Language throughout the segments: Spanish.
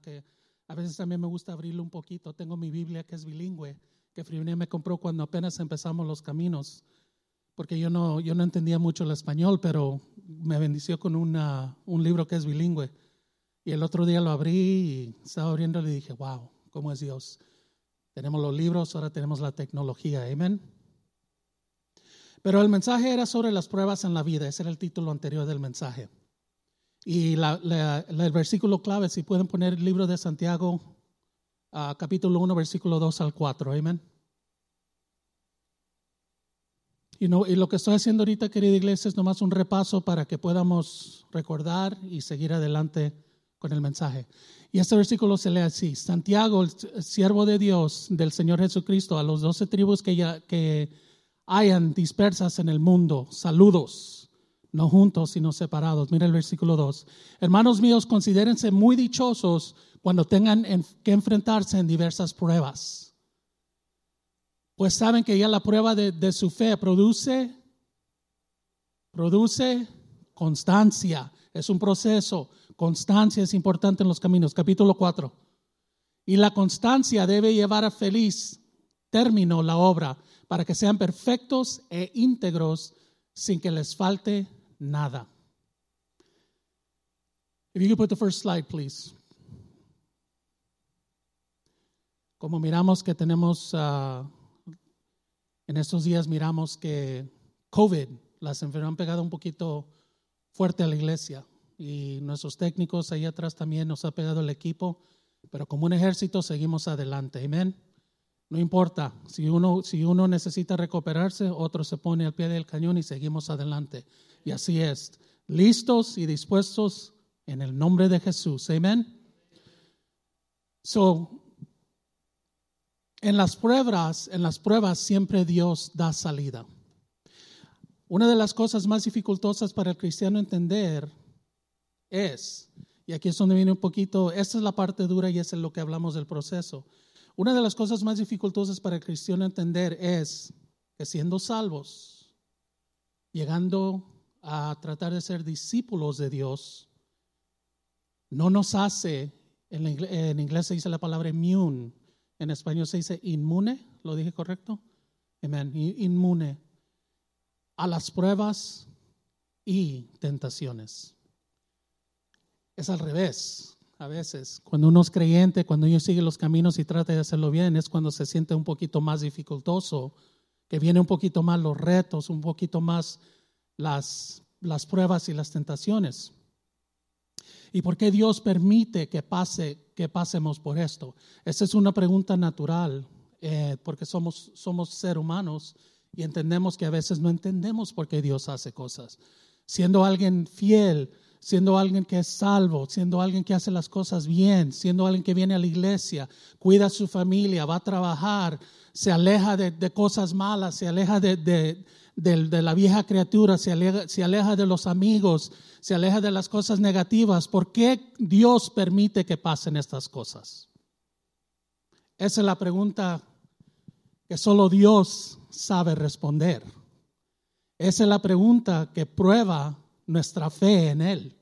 Que a veces también me gusta abrirlo un poquito. Tengo mi Biblia que es bilingüe, que Frivnia me compró cuando apenas empezamos los caminos, porque yo no, yo no entendía mucho el español, pero me bendició con una, un libro que es bilingüe. Y el otro día lo abrí y estaba abriendo y dije, wow, ¿cómo es Dios? Tenemos los libros, ahora tenemos la tecnología. Amén. Pero el mensaje era sobre las pruebas en la vida. Ese era el título anterior del mensaje. Y el versículo clave, si pueden poner el libro de Santiago, uh, capítulo 1, versículo 2 al 4. Amén. Y, y lo que estoy haciendo ahorita, querida iglesia, es nomás un repaso para que podamos recordar y seguir adelante con el mensaje. Y este versículo se lee así, Santiago, el siervo de Dios, del Señor Jesucristo, a los doce tribus que, ya, que hayan dispersas en el mundo, saludos, no juntos, sino separados. Mira el versículo 2. Hermanos míos, considérense muy dichosos cuando tengan que enfrentarse en diversas pruebas. Pues saben que ya la prueba de, su fe produce, produce constancia. Es un proceso. Constancia es importante en los caminos. Capítulo 4. Y la constancia debe llevar a feliz término la obra para que sean perfectos e íntegros sin que les falte nada. If you could put the first slide, please. Como miramos que tenemos, uh, en estos días miramos que COVID, las enfermedades han pegado un poquito fuerte a la iglesia y nuestros técnicos ahí atrás también nos ha pegado el equipo, pero como un ejército seguimos adelante. Amén. No importa, si uno, si uno necesita recuperarse, otro se pone al pie del cañón y seguimos adelante. Y así es, listos y dispuestos en el nombre de Jesús. Amén. So, en las pruebas, en las pruebas siempre Dios da salida. Una de las cosas más dificultosas para el cristiano entender es, y aquí es donde viene un poquito, esta es la parte dura y es lo que hablamos del proceso. Una de las cosas más dificultosas para el cristiano entender es que siendo salvos, llegando a tratar de ser discípulos de Dios, no nos hace, en inglés, se dice la palabra immune, en español se dice inmune, ¿lo dije correcto? Amén, inmune a las pruebas y tentaciones. Es al revés. A veces, cuando uno es creyente, cuando uno sigue los caminos y trata de hacerlo bien, es cuando se siente un poquito más dificultoso, que viene un poquito más los retos, un poquito más las, las pruebas y las tentaciones. ¿Y por qué Dios permite que pase, que pasemos por esto? Esa es una pregunta natural, eh, porque somos, somos seres humanos y entendemos que a veces no entendemos por qué Dios hace cosas. Siendo alguien fiel, siendo alguien que es salvo, siendo alguien que hace las cosas bien, siendo alguien que viene a la iglesia, cuida a su familia, va a trabajar, se aleja de, cosas malas, se aleja de, la vieja criatura, se aleja, se aleja de los amigos, se aleja de las cosas negativas. ¿Por qué Dios permite que pasen estas cosas? Esa es la pregunta que solo Dios sabe responder. Esa es la pregunta que prueba nuestra fe en Él.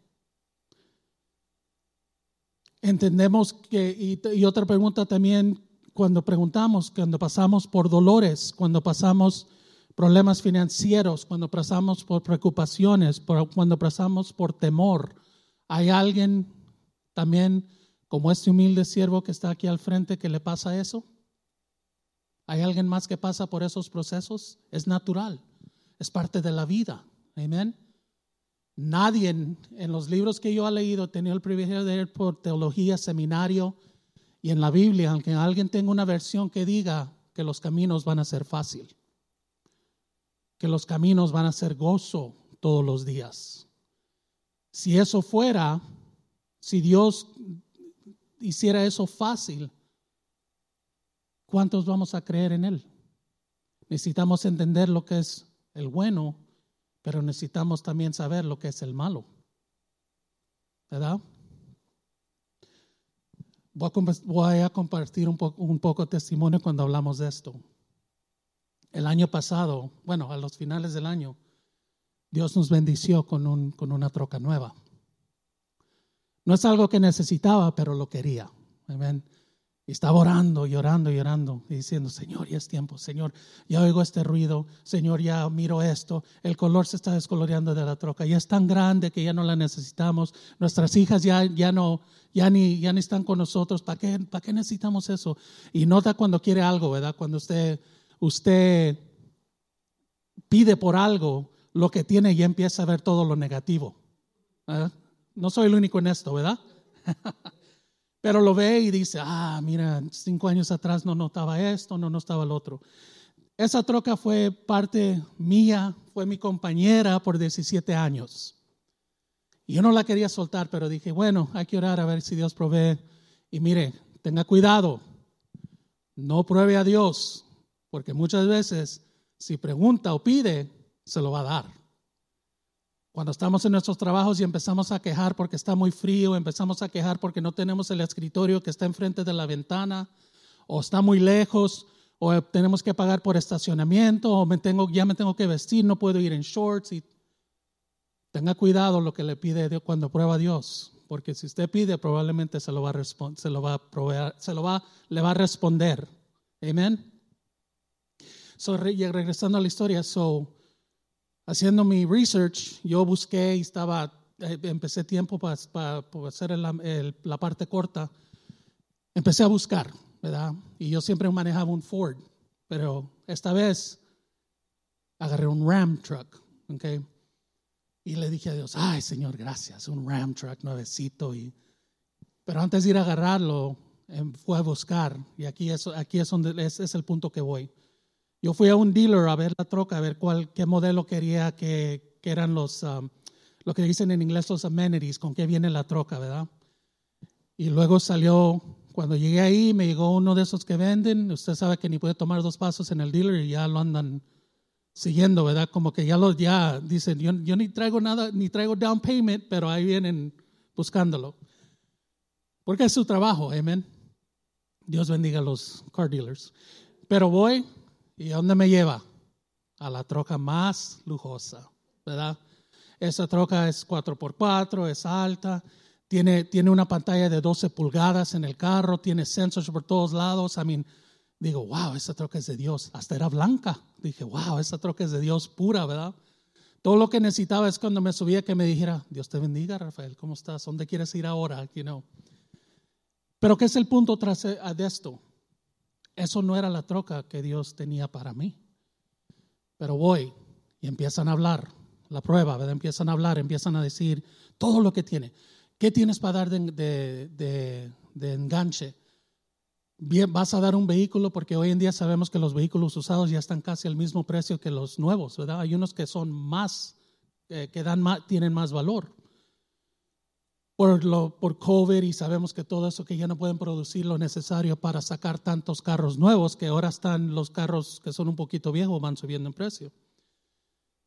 Entendemos que, y, otra pregunta también, cuando preguntamos, cuando pasamos por dolores, cuando pasamos problemas financieros, cuando pasamos por preocupaciones, cuando pasamos por temor, ¿hay alguien también como este humilde siervo que está aquí al frente que le pasa eso? ¿Hay alguien más que pasa por esos procesos? Es natural, es parte de la vida. Amén. Nadie en, los libros que yo he leído, tenido el privilegio de leer por teología, seminario y en la Biblia, aunque alguien tenga una versión que diga que los caminos van a ser fácil, que los caminos van a ser gozo todos los días. Si eso fuera, si Dios hiciera eso fácil, ¿cuántos vamos a creer en Él? Necesitamos entender lo que es el bueno pero necesitamos también saber lo que es el malo. ¿Verdad? Voy a compartir un, poco, un poco testimonio cuando hablamos de esto. El año pasado, bueno, a los finales del año, Dios nos bendició con, con una troca nueva. No es algo que necesitaba, pero lo quería. Amén. Y estaba orando, llorando, llorando, y diciendo, Señor, ya es tiempo, Señor, ya oigo este ruido, Señor, ya miro esto, el color se está descoloreando de la troca, ya es tan grande que ya no la necesitamos, nuestras hijas ya, ya, no, ya, ni, ya ni están con nosotros, ¿para qué, ¿para qué necesitamos eso? Y nota cuando quiere algo, ¿verdad? Cuando usted, usted pide por algo, lo que tiene ya empieza a ver todo lo negativo. No soy el único en esto, ¿verdad? Pero lo ve y dice, ah, mira, cinco años atrás no notaba esto, no notaba el otro. Esa troca fue parte mía, fue mi compañera por 17 años. Yo no la quería soltar, pero dije, bueno, hay que orar a ver si Dios provee. Y mire, tenga cuidado, no pruebe a Dios, porque muchas veces si pregunta o pide, se lo va a dar. Cuando estamos en nuestros trabajos y empezamos a quejar porque está muy frío, empezamos a quejar porque no tenemos el escritorio que está enfrente de la ventana, o está muy lejos, o tenemos que pagar por estacionamiento, o me tengo, ya me tengo que vestir, no puedo ir en shorts. Tenga cuidado lo que le pide cuando prueba Dios, porque si usted pide, probablemente se lo va a, se lo va proveer, se lo va, le va a responder. Amén. So, regresando a la historia, so, haciendo mi research, yo busqué y estaba, eh, empecé tiempo para, hacer la parte corta. Empecé a buscar, ¿verdad? Y yo siempre manejaba un Ford, pero esta vez agarré un Ram truck, ¿ok? Y le dije a Dios, ay Señor, gracias, un Ram truck nuevecito. Y, pero antes de ir a agarrarlo, em, fue a buscar. Y aquí es, aquí es donde es, es el punto que voy. Yo fui a un dealer a ver la troca, a ver cuál, qué modelo quería que, que eran los, um, lo que dicen en inglés los amenities, con qué viene la troca, ¿verdad? Y luego salió, cuando llegué ahí, me llegó uno de esos que venden. Usted sabe que ni puede tomar dos pasos en el dealer y ya lo andan siguiendo, ¿verdad? Como que ya lo, ya dicen, yo, yo ni traigo nada, ni traigo down payment, pero ahí vienen buscándolo. Porque es su trabajo, amén. Dios bendiga a los car dealers. Pero voy, ¿Y dónde me lleva? A la troca más lujosa, ¿verdad? Esa troca es 4x4, es alta, tiene, tiene una pantalla de 12 pulgadas en el carro, tiene sensors por todos lados. I mean, digo, wow, esa troca es de Dios. Hasta era blanca. Dije, wow, esa troca es de Dios pura, ¿verdad? Todo lo que necesitaba es cuando me subía que me dijera, Dios te bendiga, Rafael, ¿cómo estás? ¿Dónde quieres ir ahora? You know. Pero ¿qué es el punto tras de esto? Eso no era la troca que Dios tenía para mí. Pero voy y empiezan a hablar, la prueba. Empiezan a hablar, empiezan a decir todo lo que tiene. ¿Qué tienes para dar de, enganche? Vas a dar un vehículo porque hoy en día sabemos que los vehículos usados ya están casi al mismo precio que los nuevos. Hay unos que son más, eh, que dan más, tienen más valor por, lo, por COVID y sabemos que todo eso que ya no pueden producir lo necesario para sacar tantos carros nuevos, que ahora están los carros que son un poquito viejos, van subiendo en precio.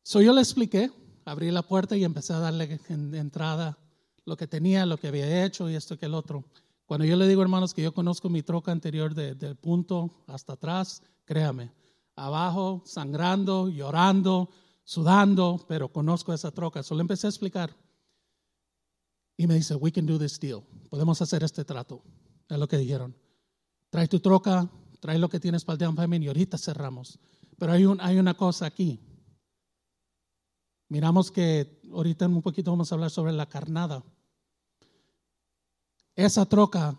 So yo le expliqué, abrí la puerta y empecé a darle en, entrada lo que tenía, lo que había hecho y esto que el otro. Cuando yo le digo, hermanos, que yo conozco mi troca anterior de, del punto hasta atrás, créame, abajo, sangrando, llorando, sudando, pero conozco esa troca. Solo empecé a explicar. Y me dice, we can do this deal. Podemos hacer este trato. Es lo que dijeron. Trae tu troca, trae lo que tienes para el down payment y ahorita cerramos. Pero hay, un, hay una cosa aquí. Miramos que ahorita en un poquito vamos a hablar sobre la carnada. Esa troca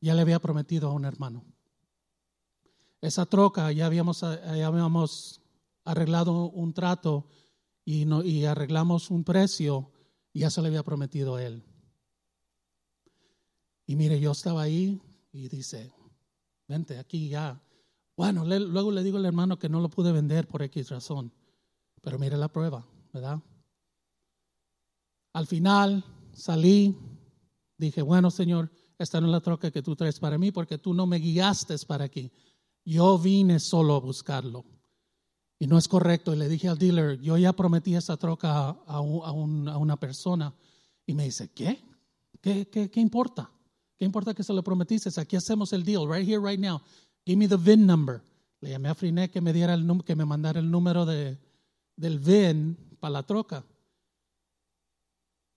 ya le había prometido a un hermano. Esa troca ya habíamos, ya habíamos arreglado un trato y, no, y arreglamos un precio ya se le había prometido a él. Y mire, yo estaba ahí y dice, vente aquí ya. Bueno, luego le digo al hermano que no lo pude vender por X razón. Pero mire la prueba, ¿verdad? Al final salí, dije, bueno, Señor, esta no es la troca que tú traes para mí porque tú no me guiaste para aquí. Yo vine solo a buscarlo. Y no es correcto. Y le dije al dealer, yo ya prometí esa troca a, una persona. Y me dice, ¿qué? ¿Qué, qué? importa? ¿Qué importa que se lo prometiste? Aquí hacemos el deal, right here, right now. Give me the VIN number. Le llamé a Friné que me, diera el, que me mandara el número de, del VIN para la troca.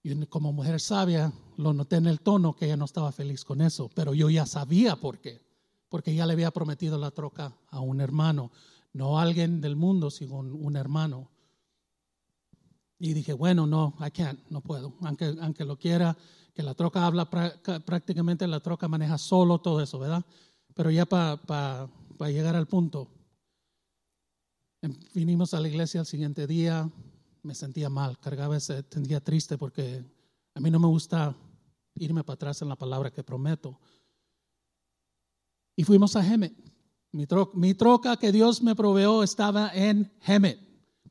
Y como mujer sabia, lo noté en el tono que ella no estaba feliz con eso, pero yo ya sabía por qué, porque ya le había prometido la troca a un hermano, no alguien del mundo, sino un hermano. Y dije, bueno, no, I can't, no puedo, aunque, aunque lo quiera, que la troca habla prácticamente, la troca maneja solo todo eso, ¿verdad? Pero ya para llegar al punto, em, vinimos a la iglesia el siguiente día, me sentía mal, cargaba ese, sentía triste porque a mí no me gusta irme para atrás en la palabra que prometo. Y fuimos a Hemet. Mi, troca que Dios me proveó estaba en Hemet.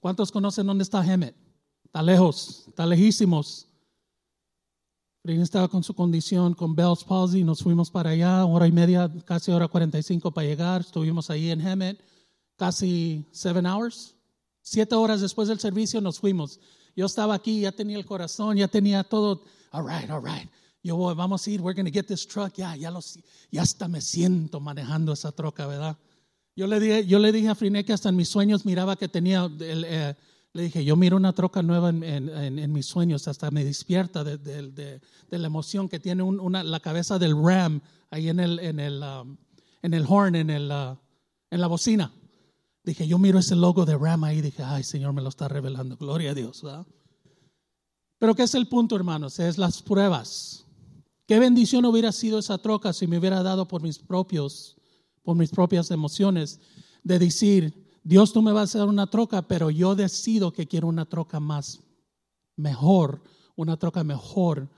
¿Cuántos conocen dónde está Hemet? Está lejos, está lejísimos. Frin estaba con su condición, con Bell's palsy, nos fuimos para allá, hora y media, casi hora 45 para llegar. Estuvimos ahí en Hemet, casi seven hours. Siete horas después del servicio nos fuimos. Yo estaba aquí, ya tenía el corazón, ya tenía todo. All right, all right. Yo voy, vamos a ir, we're going to get this truck. Ya, ya, ya hasta me siento manejando esa troca, ¿verdad? Yo le dije, yo le dije a Friné que hasta en mis sueños miraba que tenía, eh, le dije, yo miro una troca nueva en, mis sueños, hasta me despierta de, la emoción que tiene una, la cabeza del Ram ahí en el, en el, um, en el horn, en, el, uh, en la bocina. Dije, yo miro ese logo de Ram ahí dije, ay, Señor me lo está revelando. Gloria a Dios. Pero ¿qué es el punto, hermanos? Es las pruebas. Qué bendición hubiera sido esa troca si me hubiera dado por mis propios, por mis propias emociones, de decir, Dios tú me vas a dar una troca, pero yo decido que quiero una troca más mejor, una troca mejor.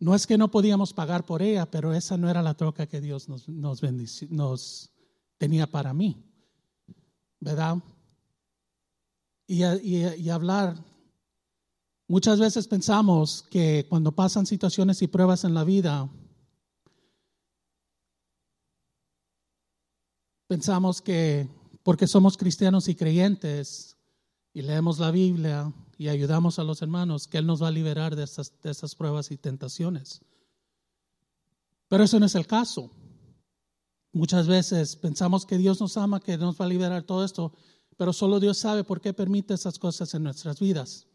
No es que no podíamos pagar por ella, pero esa no era la troca que Dios nos, nos, nos tenía para mí. ¿verdad? Y, y, hablar. Muchas veces pensamos que cuando pasan situaciones y pruebas en la vida, pensamos que porque somos cristianos y creyentes y leemos la Biblia y ayudamos a los hermanos, que Él nos va a liberar de estas, pruebas y tentaciones. Pero eso no es el caso. Muchas veces pensamos que Dios nos ama, que nos va a liberar todo esto, pero solo Dios sabe por qué permite esas cosas en nuestras vidas.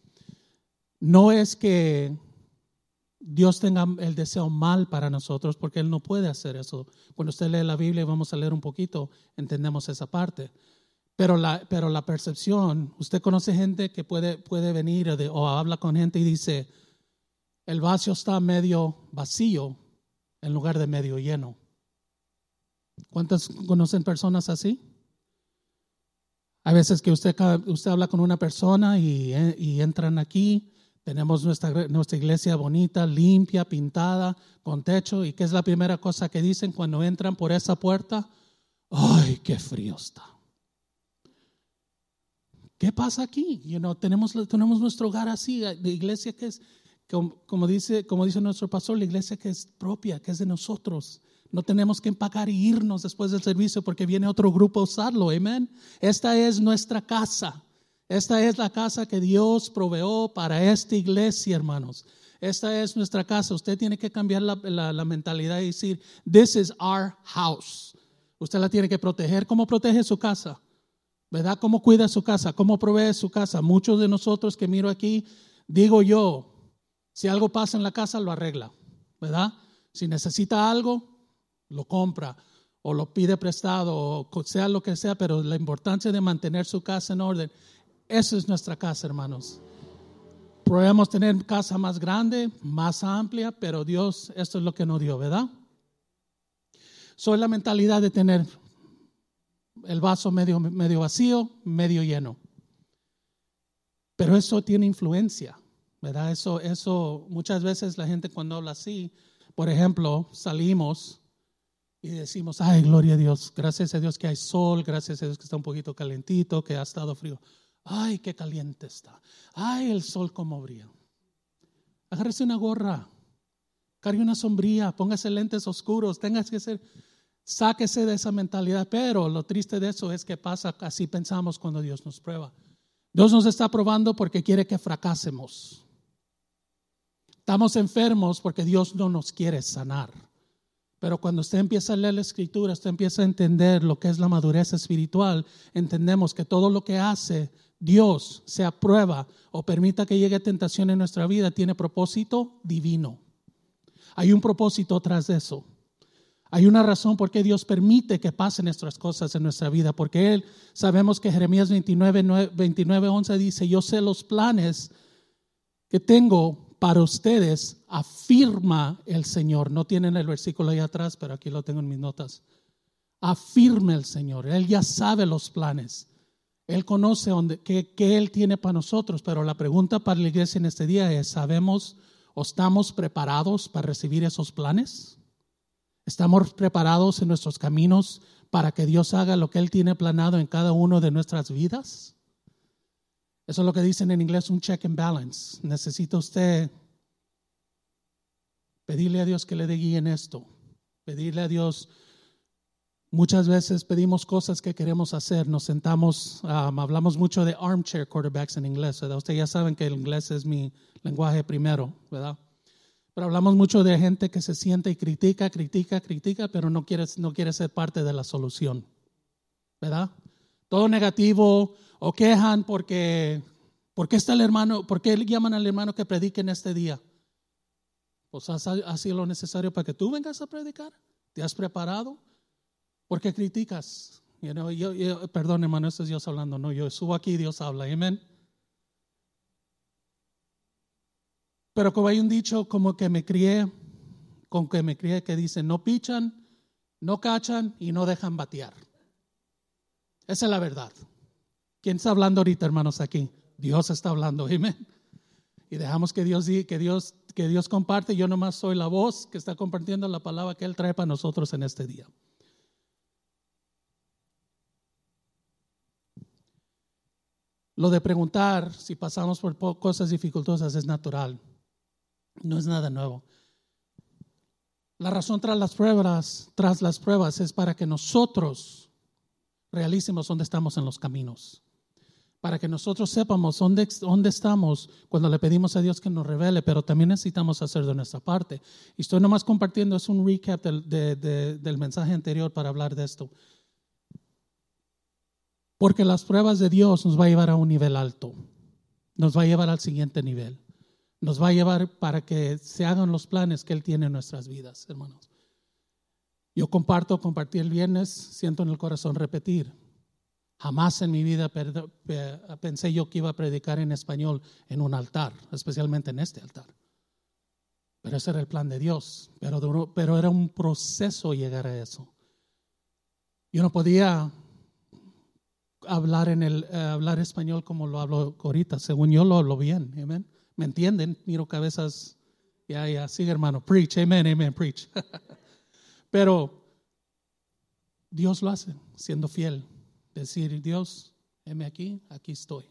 No es que Dios tenga el deseo mal para nosotros, porque Él no puede hacer eso. Cuando usted lee la Biblia, vamos a leer un poquito, entendemos esa parte. Pero la, pero la percepción, usted conoce gente que puede, puede venir o habla con gente y dice, el vaso está medio vacío en lugar de medio lleno. ¿Cuántas conocen personas así? Hay veces que usted, usted habla con una persona y, y entran aquí. Tenemos nuestra, nuestra iglesia bonita, limpia, pintada, con techo. ¿Y qué es la primera cosa que dicen cuando entran por esa puerta? ¡Ay, qué frío está! ¿Qué pasa aquí? You know, tenemos, tenemos nuestro hogar así, la iglesia que es, como, dice, como dice nuestro pastor, la iglesia que es propia, que es de nosotros. No tenemos que empacar y irnos después del servicio porque viene otro grupo a usarlo. Amén. Esta es nuestra casa. Esta es la casa que Dios proveó para esta iglesia, hermanos. Esta es nuestra casa. Usted tiene que cambiar la, mentalidad y decir, this is our house. Usted la tiene que proteger. ¿Cómo protege su casa? ¿Verdad? ¿Cómo cuida su casa? ¿Cómo provee su casa? Muchos de nosotros que miro aquí, digo yo, si algo pasa en la casa, lo arregla. ¿Verdad? Si necesita algo, lo compra o lo pide prestado o sea lo que sea, pero la importancia de mantener su casa en orden, esa es nuestra casa, hermanos. Podemos tener casa más grande, más amplia, pero Dios, esto es lo que nos dio, ¿verdad? Soy la mentalidad de tener el vaso medio, medio vacío, medio lleno. Pero eso tiene influencia, ¿verdad? Eso, eso, muchas veces la gente cuando habla así, por ejemplo, salimos y decimos, ay, gloria a Dios, gracias a Dios que hay sol, gracias a Dios que está un poquito calentito, que ha estado frío. Ay, qué caliente está. Ay, el sol como brilla. Agárrese una gorra, cargue una sombría, póngase lentes oscuros, tengas que ser, sáquese de esa mentalidad. Pero lo triste de eso es que pasa, así pensamos cuando Dios nos prueba. Dios nos está probando porque quiere que fracasemos. Estamos enfermos porque Dios no nos quiere sanar. Pero cuando usted empieza a leer la escritura, usted empieza a entender lo que es la madurez espiritual, entendemos que todo lo que hace Dios, sea prueba o permita que llegue tentación en nuestra vida, tiene propósito divino. Hay un propósito tras de eso. Hay una razón por qué Dios permite que pasen nuestras cosas en nuestra vida, porque Él, sabemos que Jeremías 29, 29 11 dice, yo sé los planes que tengo para ustedes, afirma el Señor. No tienen el versículo ahí atrás, pero aquí lo tengo en mis notas. Afirma el Señor. Él ya sabe los planes. Él conoce dónde, qué, qué Él tiene para nosotros, pero la pregunta para la iglesia en este día es, ¿sabemos o estamos preparados para recibir esos planes? ¿Estamos preparados en nuestros caminos para que Dios haga lo que Él tiene planado en cada uno de nuestras vidas? Eso es lo que dicen en inglés un check and balance. Necesita usted pedirle a Dios que le dé guía en esto. Pedirle a Dios. Muchas veces pedimos cosas que queremos hacer. Nos sentamos, um, hablamos mucho de armchair quarterbacks en inglés. ¿verdad? Ustedes ya saben que el inglés es mi lenguaje primero, ¿verdad? Pero hablamos mucho de gente que se siente y critica, critica, critica, pero no quiere, no quiere ser parte de la solución. ¿Verdad? Todo negativo o quejan porque, ¿por qué está el hermano? ¿Por qué llaman al hermano que predique en este día? Pues ha sido lo necesario para que tú vengas a predicar. ¿Te has preparado? ¿Por qué criticas? yo, perdón, hermano, esto es Dios hablando. No, yo subo aquí, Dios habla. Amén. Pero como hay un dicho como que me crié, con que me crié que dice, no pichan, no cachan y no dejan batear. Esa es la verdad. ¿Quién está hablando ahorita, hermanos, aquí? Dios está hablando, amén. Y dejamos que Dios que Dios que Dios comparte, yo nomás soy la voz que está compartiendo la palabra que él trae para nosotros en este día. Lo de preguntar si pasamos por cosas dificultosas es natural. No es nada nuevo. La razón tras las pruebas, tras las pruebas es para que nosotros realicemos dónde estamos en los caminos. Para que nosotros sepamos dónde, dónde estamos cuando le pedimos a Dios que nos revele, pero también necesitamos hacer de nuestra parte. Y estoy nomás compartiendo, es un recap del, del mensaje anterior para hablar de esto. Porque las pruebas de Dios nos va a llevar a un nivel alto, nos va a llevar al siguiente nivel nos va a llevar para que se hagan los planes que Él tiene en nuestras vidas, hermanos. Yo comparto, compartí el viernes, siento en el corazón repetir. Jamás en mi vida pensé yo que iba a predicar en español en un altar, especialmente en este altar. Pero ese era el plan de Dios, pero, pero era un proceso llegar a eso. Yo no podía hablar, en el, eh, hablar español como lo hablo ahorita, según yo lo hablo bien, amén. ¿Me entienden? Miro cabezas. Ya, ya, sigue hermano. Preach, amen, amen, preach. Pero Dios lo hace, siendo fiel. Decir, Dios, heme aquí, aquí estoy.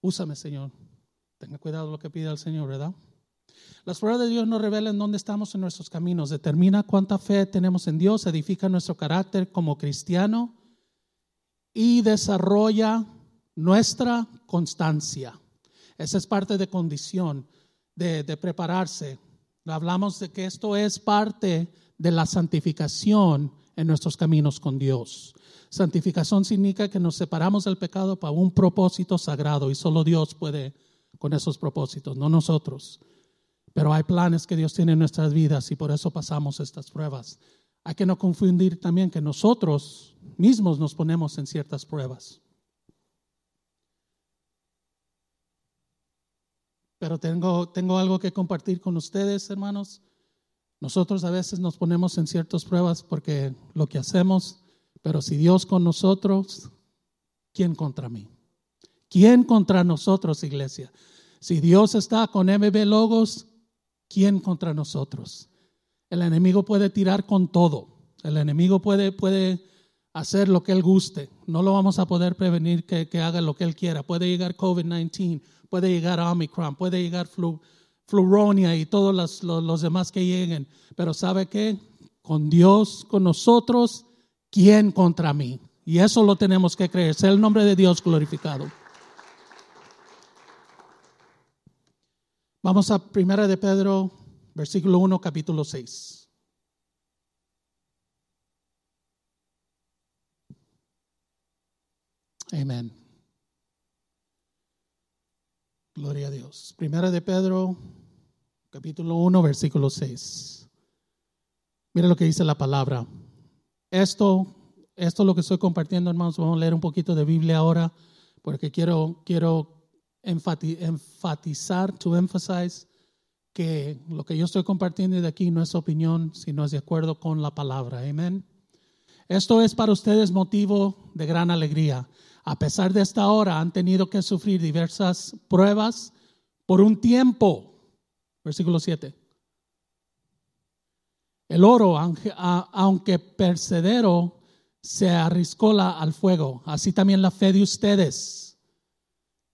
Úsame, Señor. Tenga cuidado lo que pide el Señor, ¿verdad? Las pruebas de Dios nos revelan dónde estamos en nuestros caminos, determina cuánta fe tenemos en Dios, edifica nuestro carácter como cristiano y desarrolla nuestra constancia. Esa es parte de condición, de, prepararse. Hablamos de que esto es parte de la santificación en nuestros caminos con Dios. Santificación significa que nos separamos del pecado para un propósito sagrado y solo Dios puede con esos propósitos, no nosotros. Pero hay planes que Dios tiene en nuestras vidas y por eso pasamos estas pruebas. Hay que no confundir también que nosotros mismos nos ponemos en ciertas pruebas. Pero tengo, tengo algo que compartir con ustedes, hermanos. Nosotros a veces nos ponemos en ciertas pruebas porque lo que hacemos, pero si Dios con nosotros, ¿quién contra mí? ¿Quién contra nosotros, iglesia? Si Dios está con MB Logos, ¿quién contra nosotros? El enemigo puede tirar con todo. El enemigo puede, puede hacer lo que él guste. No lo vamos a poder prevenir que, que haga lo que él quiera. Puede llegar COVID-19, puede llegar Omicron, puede llegar flu, Fluronia y todos los, los, demás que lleguen. Pero ¿sabe qué? Con Dios, con nosotros, ¿quién contra mí? Y eso lo tenemos que creer. Sea el nombre de Dios glorificado. Vamos a Primera de Pedro, Versículo 1, capítulo 6. Amén. Gloria a Dios. Primera de Pedro, capítulo 1, versículo 6. Mira lo que dice la palabra. Esto, esto es lo que estoy compartiendo, hermanos. Vamos a leer un poquito de Biblia ahora, porque quiero, quiero enfatizar, to emphasize que lo que yo estoy compartiendo de aquí no es opinión, sino es de acuerdo con la palabra. Amén. Esto es para ustedes motivo de gran alegría. A pesar de esta hora, han tenido que sufrir diversas pruebas por un tiempo. Versículo 7. El oro, aunque percedero, se arriscola al fuego. Así también la fe de ustedes,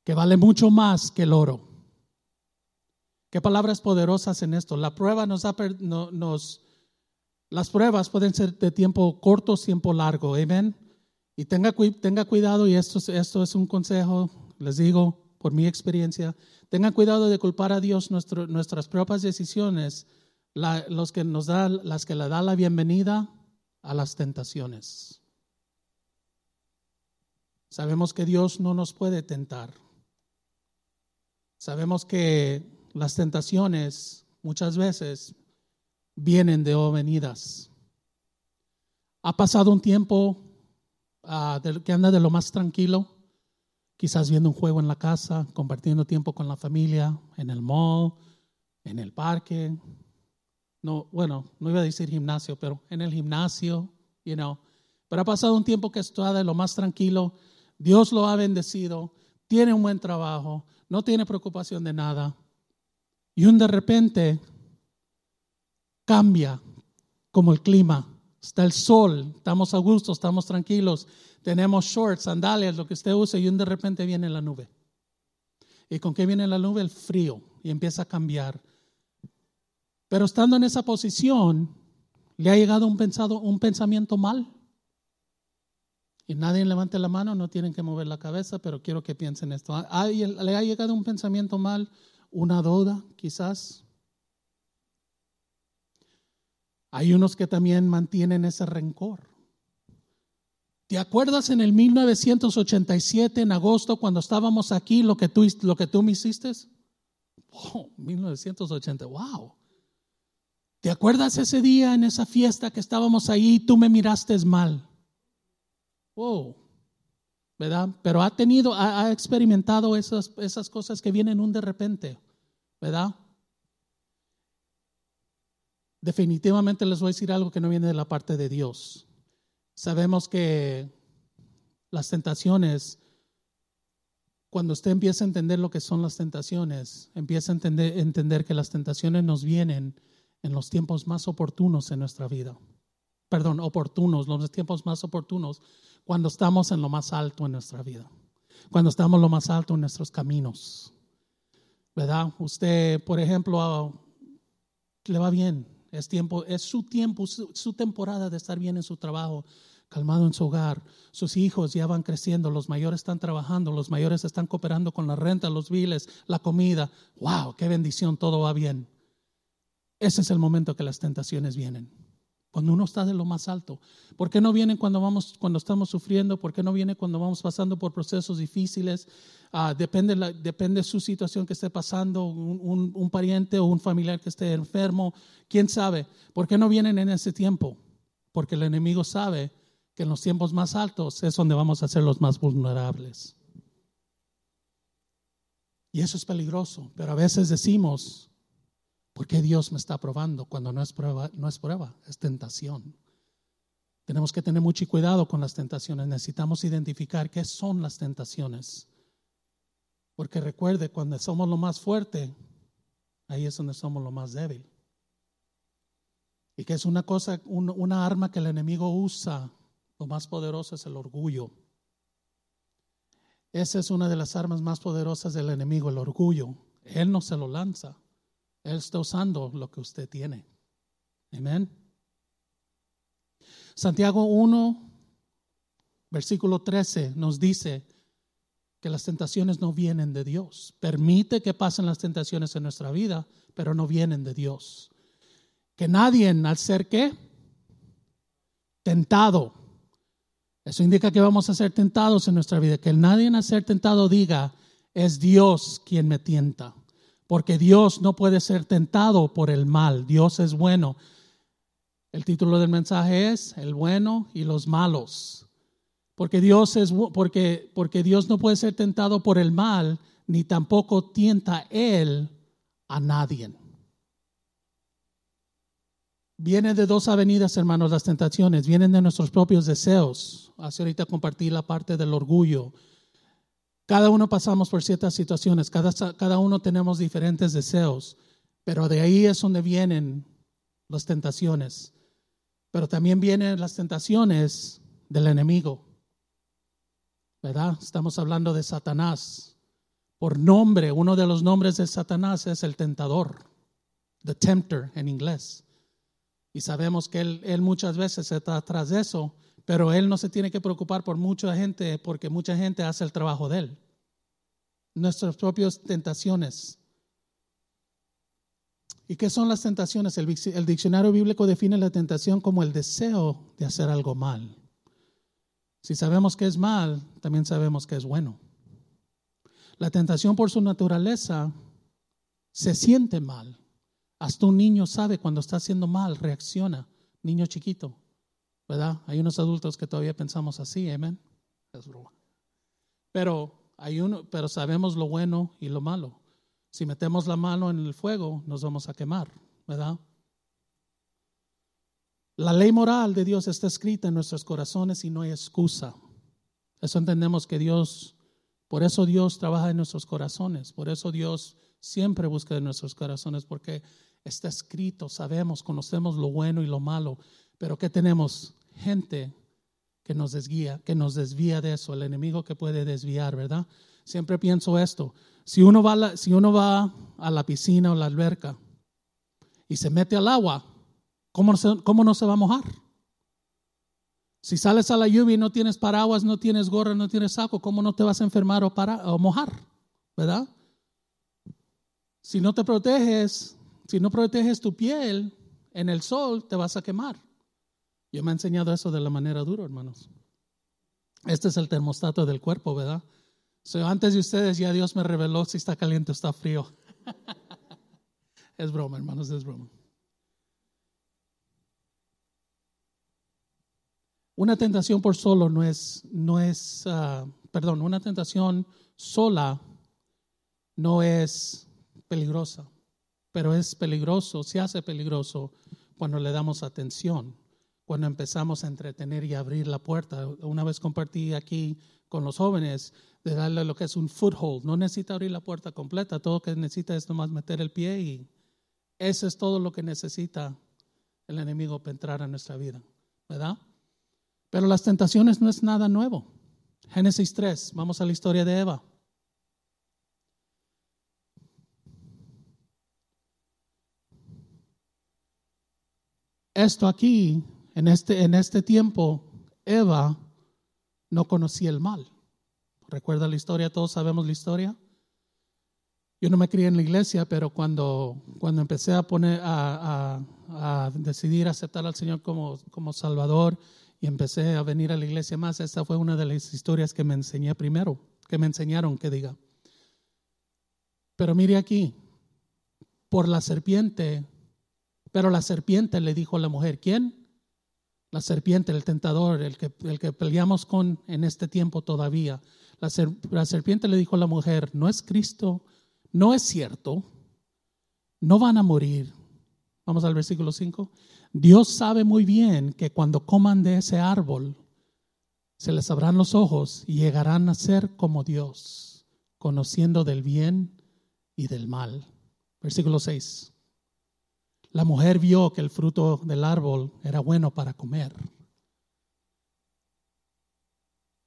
que vale mucho más que el oro. Qué palabras poderosas en esto. La prueba nos, ha, nos las pruebas pueden ser de tiempo corto, tiempo largo. Amén. Y tenga, cuidado, y esto, esto es un consejo, les digo por mi experiencia, tengan cuidado de culpar a Dios nuestras propias decisiones, los que nos da, las que le da la bienvenida a las tentaciones. Sabemos que Dios no nos puede tentar. Sabemos que las tentaciones muchas veces vienen de o venidas. Ha pasado un tiempo Ah, que anda de lo más tranquilo, quizás viendo un juego en la casa, compartiendo tiempo con la familia, en el mall, en el parque. No, bueno, no iba a decir gimnasio, pero en el gimnasio, you know. Pero ha pasado un tiempo que está de lo más tranquilo. Dios lo ha bendecido, tiene un buen trabajo, no tiene preocupación de nada. Y un de repente cambia como el clima Está el sol, estamos a gusto, estamos tranquilos, tenemos shorts, sandalias, lo que usted use, y de repente viene la nube. ¿Y con qué viene la nube? El frío, y empieza a cambiar. Pero estando en esa posición, le ha llegado un, pensado, un pensamiento mal. Y nadie levante la mano, no tienen que mover la cabeza, pero quiero que piensen esto. ¿Le ha llegado un pensamiento mal? ¿Una duda, quizás? Hay unos que también mantienen ese rencor. ¿Te acuerdas en el 1987, en agosto, cuando estábamos aquí, lo que tú, lo que tú me hiciste? Oh, 1980, wow. ¿Te acuerdas ese día en esa fiesta que estábamos ahí y tú me miraste mal? Wow. ¿Verdad? Pero ha tenido, ha, ha experimentado esas, esas cosas que vienen un de repente, ¿verdad? definitivamente les voy a decir algo que no viene de la parte de Dios. Sabemos que las tentaciones, cuando usted empieza a entender lo que son las tentaciones, empieza a entender, entender que las tentaciones nos vienen en los tiempos más oportunos en nuestra vida. Perdón, oportunos, los tiempos más oportunos, cuando estamos en lo más alto en nuestra vida, cuando estamos lo más alto en nuestros caminos. ¿Verdad? Usted, por ejemplo, le va bien, es tiempo, es su tiempo, su, temporada de estar bien en su trabajo, calmado en su hogar. Sus hijos ya van creciendo, los mayores están trabajando, los mayores están cooperando con la renta, los biles, la comida. ¡Wow! ¡Qué bendición! Todo va bien. Ese es el momento que las tentaciones vienen. Cuando uno está de lo más alto. ¿Por qué no vienen cuando, vamos, cuando estamos sufriendo? ¿Por qué no viene cuando vamos pasando por procesos difíciles? Ah, depende, la, depende de su situación que esté pasando, un, un, pariente o un familiar que esté enfermo. ¿Quién sabe? ¿Por qué no vienen en ese tiempo? Porque el enemigo sabe que en los tiempos más altos es donde vamos a ser los más vulnerables. Y eso es peligroso. Pero a veces decimos, ¿Por qué Dios me está probando cuando no es prueba? No es prueba, es tentación. Tenemos que tener mucho cuidado con las tentaciones. Necesitamos identificar qué son las tentaciones. Porque recuerde, cuando somos lo más fuerte, ahí es donde somos lo más débil. Y que es una cosa, una arma que el enemigo usa, lo más poderoso es el orgullo. Esa es una de las armas más poderosas del enemigo, el orgullo. Él no se lo lanza. Él está usando lo que usted tiene. Amén. Santiago 1, versículo 13 nos dice que las tentaciones no vienen de Dios. Permite que pasen las tentaciones en nuestra vida, pero no vienen de Dios. Que nadie al ser qué? Tentado Eso indica que vamos a ser tentados en nuestra vida. Que nadie a ser tentado diga, es Dios quien me tienta. Porque Dios no puede ser tentado por el mal. Dios es bueno. El título del mensaje es El bueno y los malos. Porque Dios, es, porque, porque Dios no puede ser tentado por el mal, ni tampoco tienta Él a nadie. Viene de dos avenidas, hermanos, las tentaciones. Vienen de nuestros propios deseos. Hace ahorita compartí la parte del orgullo. Cada uno pasamos por ciertas situaciones, cada, cada uno tenemos diferentes deseos, pero de ahí es donde vienen las tentaciones. Pero también vienen las tentaciones del enemigo. ¿Verdad? Estamos hablando de Satanás. Por nombre, uno de los nombres de Satanás es el tentador, the tempter en inglés. Y sabemos que él, muchas veces está atrás de eso, pero él no se tiene que preocupar por mucha gente porque mucha gente hace el trabajo de él. Nuestras propias tentaciones. ¿Y qué son las tentaciones? El, el diccionario bíblico define la tentación como el deseo de hacer algo mal. Si sabemos que es mal, también sabemos que es bueno. La tentación por su naturaleza se siente mal. Hasta un niño sabe cuando está haciendo mal, reacciona. Niño chiquito, ¿verdad? Hay unos adultos que todavía pensamos así, amén. Pero hay uno, pero sabemos lo bueno y lo malo. Si metemos la mano en el fuego, nos vamos a quemar, ¿verdad? La ley moral de Dios está escrita en nuestros corazones y no hay excusa. Eso entendemos que Dios, por eso Dios trabaja en nuestros corazones, por eso Dios siempre busca en nuestros corazones, porque está escrito, sabemos, conocemos lo bueno y lo malo, pero ¿qué tenemos? Gente que nos desguía, que nos desvía de eso, el enemigo que puede desviar, ¿verdad? Siempre pienso esto, si uno va a la, si uno va a la piscina o la alberca y se mete al agua, ¿cómo, ¿cómo no se va a mojar? Si sales a la lluvia y no tienes paraguas, no tienes gorra, no tienes saco, ¿cómo no te vas a enfermar o, para, o mojar? ¿Verdad? Si no te proteges, si no proteges tu piel en el sol, te vas a quemar. Yo me he enseñado eso de la manera dura, hermanos. Este es el termostato del cuerpo, ¿verdad? antes de ustedes ya Dios me reveló si está caliente o está frío. es broma, hermanos, es broma. Una tentación por solo no es, no es, ah, perdón, una tentación sola no es peligrosa, pero es peligroso, se hace peligroso cuando le damos atención, cuando empezamos a entretener y abrir la puerta. Una vez compartí aquí con los jóvenes de darle lo que es un foothold. No necesita abrir la puerta completa, todo lo que necesita es nomás meter el pie y eso es todo lo que necesita el enemigo para entrar a nuestra vida, ¿verdad? Pero las tentaciones no es nada nuevo. Génesis 3, vamos a la historia de Eva. Esto aquí, en este, en este tiempo, Eva no conocía el mal. ¿Recuerda la historia? Todos sabemos la historia. Yo no me crié en la iglesia, pero cuando, cuando empecé a poner a, a, decidir aceptar al Señor como, como Salvador y empecé a venir a la iglesia más, esta fue una de las historias que me enseñé primero, que me enseñaron que diga. Pero mire aquí, por la serpiente pero la serpiente le dijo a la mujer, ¿quién? La serpiente, el tentador, el que, el que peleamos con en este tiempo todavía. La, la serpiente le dijo a la mujer, no es Cristo, no es cierto, no van a morir. Vamos al versículo 5. Dios sabe muy bien que cuando coman de ese árbol, se les abran los ojos y llegarán a ser como Dios, conociendo del bien y del mal. Versículo 6 la mujer vio que el fruto del árbol era bueno para comer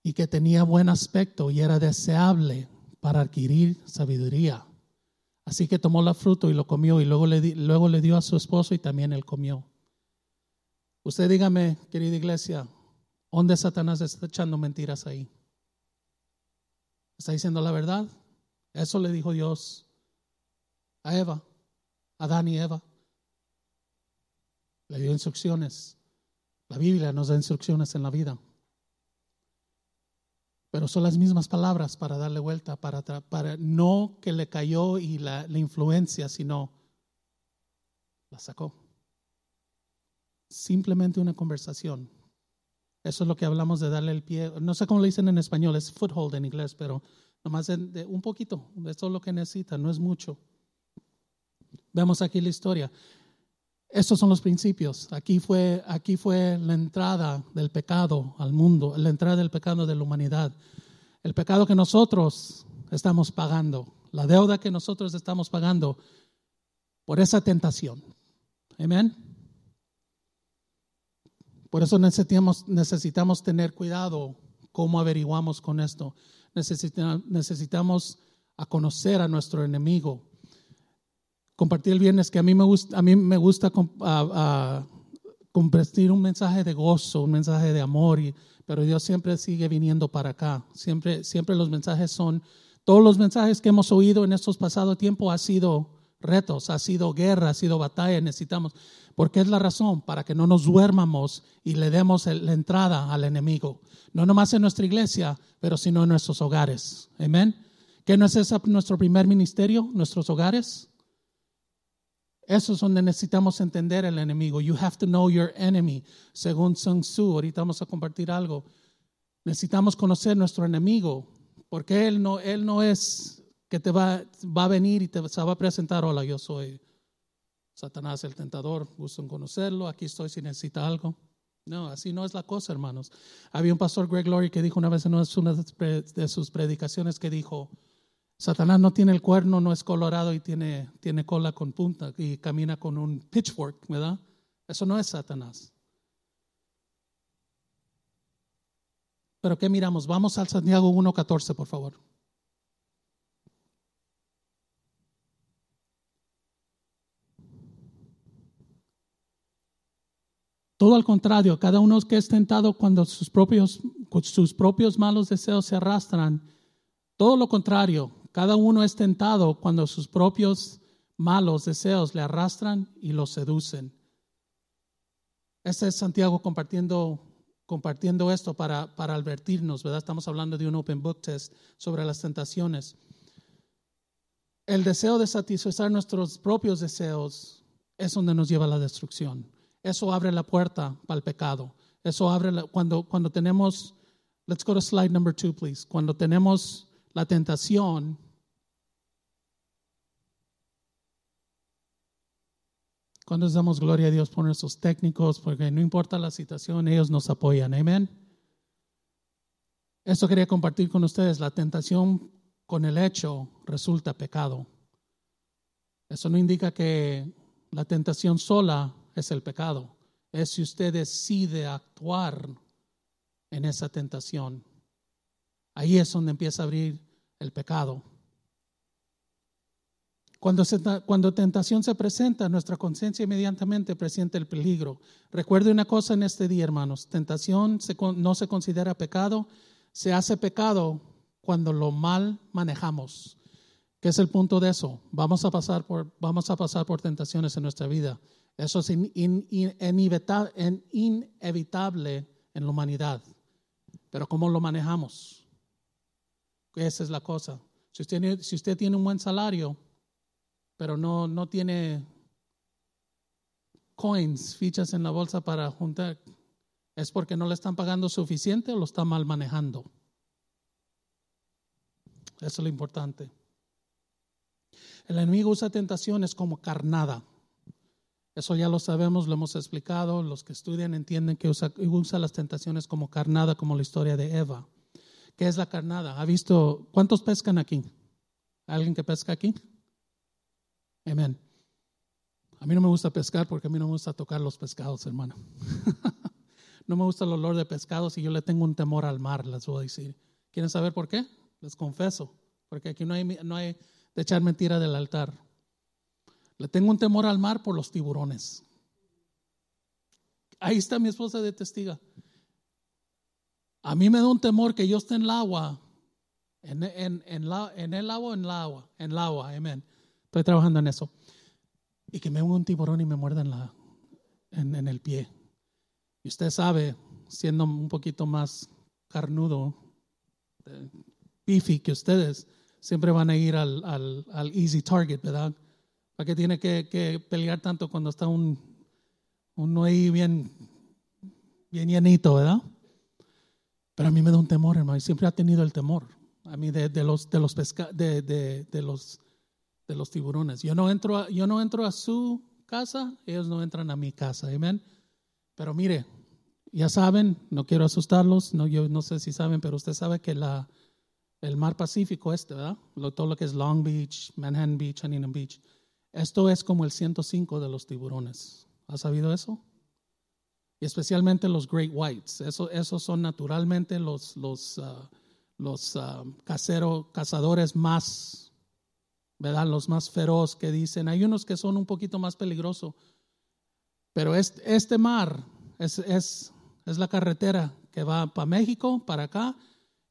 y que tenía buen aspecto y era deseable para adquirir sabiduría. Así que tomó el fruto y lo comió y luego le, luego le dio a su esposo y también él comió. Usted dígame, querida iglesia, ¿dónde Satanás está echando mentiras ahí? ¿Está diciendo la verdad? Eso le dijo Dios a Eva, a Adán y Eva. Le dio instrucciones. La Biblia nos da instrucciones en la vida. Pero son las mismas palabras para darle vuelta, para, para no que le cayó y la, la influencia, sino la sacó. Simplemente una conversación. Eso es lo que hablamos de darle el pie. No sé cómo lo dicen en español, es foothold en inglés, pero nomás de, un poquito. Esto es lo que necesita, no es mucho. Vemos aquí la historia. Estos son los principios. Aquí fue, aquí fue la entrada del pecado al mundo, la entrada del pecado de la humanidad. El pecado que nosotros estamos pagando, la deuda que nosotros estamos pagando por esa tentación. Amén. Por eso necesitamos, necesitamos tener cuidado cómo averiguamos con esto. Necesitamos, necesitamos a conocer a nuestro enemigo. Compartí el viernes que a mí me gusta, a mí me gusta compartir un mensaje de gozo, un mensaje de amor, y, pero Dios siempre sigue viniendo para acá. Siempre, siempre los mensajes son, todos los mensajes que hemos oído en estos pasados tiempos ha sido retos, ha sido guerra, ha sido batalla, necesitamos, porque es la razón para que no nos duermamos y le demos la entrada al enemigo, no nomás en nuestra iglesia, pero sino en nuestros hogares. Amén. ¿Qué no es nuestro primer ministerio, nuestros hogares? Eso es donde necesitamos entender el enemigo. You have to know your enemy. Según Sun Tzu, ahorita vamos a compartir algo. Necesitamos conocer nuestro enemigo, porque él no, él no es que te va, va a venir y te se va a presentar, hola, yo soy Satanás el tentador, gusto en conocerlo, aquí estoy si necesita algo. No, así no es la cosa, hermanos. Había un pastor Greg Laurie que dijo una vez en una de sus predicaciones que dijo, Satanás no tiene el cuerno, no es colorado y tiene, tiene cola con punta y camina con un pitchfork, ¿verdad? Eso no es Satanás. Pero ¿qué miramos? Vamos al Santiago 1.14, por favor. Todo al contrario, cada uno que es tentado cuando sus propios, sus propios malos deseos se arrastran, todo lo contrario, cada uno es tentado cuando sus propios malos deseos le arrastran y lo seducen. Este es Santiago compartiendo, compartiendo esto para, para advertirnos, ¿verdad? Estamos hablando de un open book test sobre las tentaciones. El deseo de satisfacer nuestros propios deseos es donde nos lleva a la destrucción. Eso abre la puerta para el pecado. Eso abre cuando, cuando tenemos, let's go to slide number two, please. Cuando tenemos la tentación, cuando damos gloria a Dios por nuestros técnicos, porque no importa la situación, ellos nos apoyan. Amén. Eso quería compartir con ustedes. La tentación con el hecho resulta pecado. Eso no indica que la tentación sola es el pecado. Es si usted decide actuar en esa tentación. Ahí es donde empieza a abrir el pecado. Cuando, cuando tentación se presenta, nuestra conciencia inmediatamente presenta el peligro. Recuerde una cosa en este día, hermanos. Tentación no se considera pecado, se hace pecado cuando lo mal manejamos. ¿Qué es el punto de eso? Vamos a pasar por, vamos a pasar por tentaciones en nuestra vida. Eso es inevitable en la humanidad. Pero ¿cómo lo manejamos? Esa es la cosa. Si usted, si usted tiene un buen salario, pero no, no tiene coins, fichas en la bolsa para juntar, ¿es porque no le están pagando suficiente o lo está mal manejando? Eso es lo importante. El enemigo usa tentaciones como carnada. Eso ya lo sabemos, lo hemos explicado. Los que estudian entienden que usa, las tentaciones como carnada, como la historia de Eva. ¿Qué es la carnada? ¿Ha visto cuántos pescan aquí? ¿Alguien que pesca aquí? Amén. A mí no me gusta pescar porque a mí no me gusta tocar los pescados, hermano. no me gusta el olor de pescados y yo le tengo un temor al mar, les voy a decir. ¿Quieren saber por qué? Les confeso. Porque aquí no hay, no hay de echar mentira del altar. Le tengo un temor al mar por los tiburones. Ahí está mi esposa de testiga. A mí me da un temor que yo esté en el agua, en, en, en, la, en el agua, en el agua, en el agua, amén. Estoy trabajando en eso. Y que me venga un tiburón y me muerda en, la, en, en el pie. Y usted sabe, siendo un poquito más carnudo, beefy que ustedes, siempre van a ir al, al, al easy target, ¿verdad? ¿Para qué tiene que, que, pelear tanto cuando está un, uno ahí bien, bien llenito, ¿verdad? Pero a mí me da un temor, hermano, y siempre ha tenido el temor. A mí de, de los, de los, pesca, de, de, de, los, de los tiburones. Yo no, entro a, yo no entro a su casa, ellos no entran a mi casa, amén. Pero mire, ya saben, no quiero asustarlos, no, yo no sé si saben, pero usted sabe que la, el mar Pacífico este, ¿verdad? todo lo que es Long Beach, Manhattan Beach, Huntington Beach, esto es como el 105 de los tiburones. ¿Has sabido eso? Y especialmente los Great Whites. Eso, esos son naturalmente los, los, uh, los uh, cazadores más, ¿verdad? Los más feroz que dicen. Hay unos que son un poquito más peligrosos. Pero este, este mar es, es, es la carretera que va para México, para acá,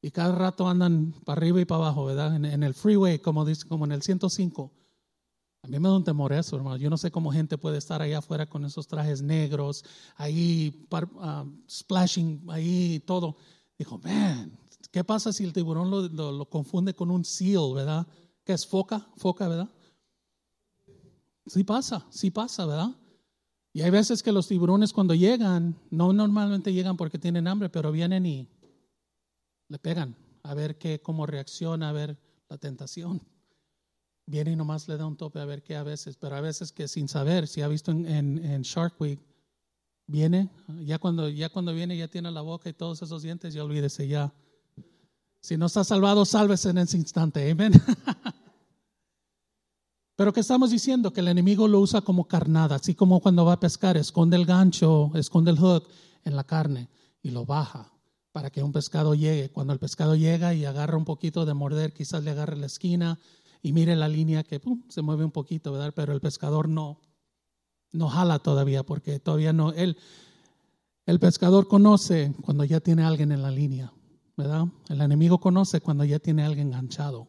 y cada rato andan para arriba y para abajo, ¿verdad? En, en el freeway, como, dice, como en el 105. A mí me da un temor eso, hermano. Yo no sé cómo gente puede estar allá afuera con esos trajes negros, ahí uh, splashing, ahí todo. Dijo, man, ¿qué pasa si el tiburón lo, lo, lo, confunde con un seal, verdad? ¿Qué es foca? Foca, ¿verdad? Sí pasa, sí pasa, ¿verdad? Y hay veces que los tiburones cuando llegan, no normalmente llegan porque tienen hambre, pero vienen y le pegan a ver qué, cómo reacciona, a ver la tentación viene y nomás le da un tope a ver qué a veces, pero a veces que sin saber, si ha visto en, en, Shark Week, viene, ya cuando, ya cuando viene ya tiene la boca y todos esos dientes, ya olvídese ya. Si no está salvado, sálvese en ese instante, amén. Pero que estamos diciendo que el enemigo lo usa como carnada, así como cuando va a pescar, esconde el gancho, esconde el hook en la carne y lo baja para que un pescado llegue. Cuando el pescado llega y agarra un poquito de morder, quizás le agarre la esquina, y mire la línea que se mueve un poquito, ¿verdad? Pero el pescador no, no jala todavía porque todavía no, él, el pescador conoce cuando ya tiene alguien en la línea, El enemigo conoce cuando ya tiene alguien enganchado.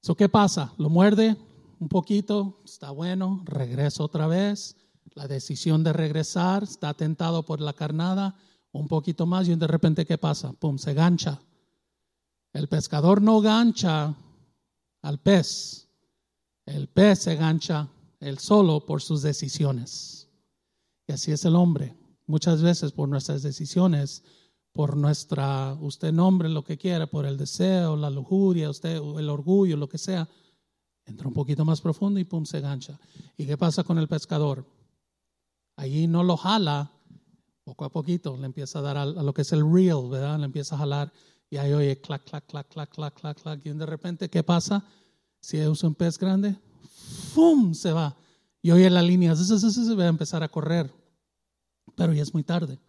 So, ¿Qué pasa? Lo muerde un poquito, está bueno, regresa otra vez. La decisión de regresar, está tentado por la carnada, un poquito más y de repente ¿qué pasa? Pum, se gancha. El pescador no gancha al pez. El pez se gancha él solo por sus decisiones. Y así es el hombre. Muchas veces por nuestras decisiones, por nuestra, usted nombre lo que quiera, por el deseo, la lujuria, usted, el orgullo, lo que sea, entra un poquito más profundo y pum, se gancha. ¿Y qué pasa con el pescador? Allí no lo jala, poco a poquito le empieza a dar a, lo que es el real, ¿verdad? Le empieza a jalar y ahí oye clac, clac, clac, clac, clac, clac, clac. Y de repente, ¿qué pasa? Si usa un pez grande, ¡fum! se va. Y oye la línea, se va a empezar a correr. Pero ya es muy tarde,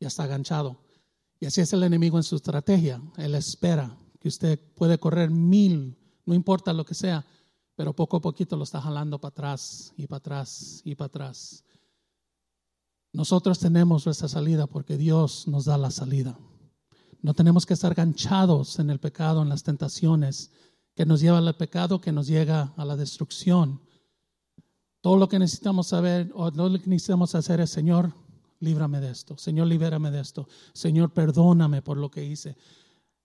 ya está aganchado. Y así es el enemigo en su estrategia. Él espera que usted puede correr mil, no importa lo que sea, pero poco a poquito lo está jalando para atrás y para atrás y para atrás. Nosotros tenemos nuestra salida porque Dios nos da la salida. No tenemos que estar ganchados en el pecado, en las tentaciones que nos lleva al pecado, que nos llega a la destrucción. Todo lo que necesitamos saber o todo lo que necesitamos hacer es, Señor, líbrame de esto. Señor, libérame de esto. Señor, perdóname por lo que hice.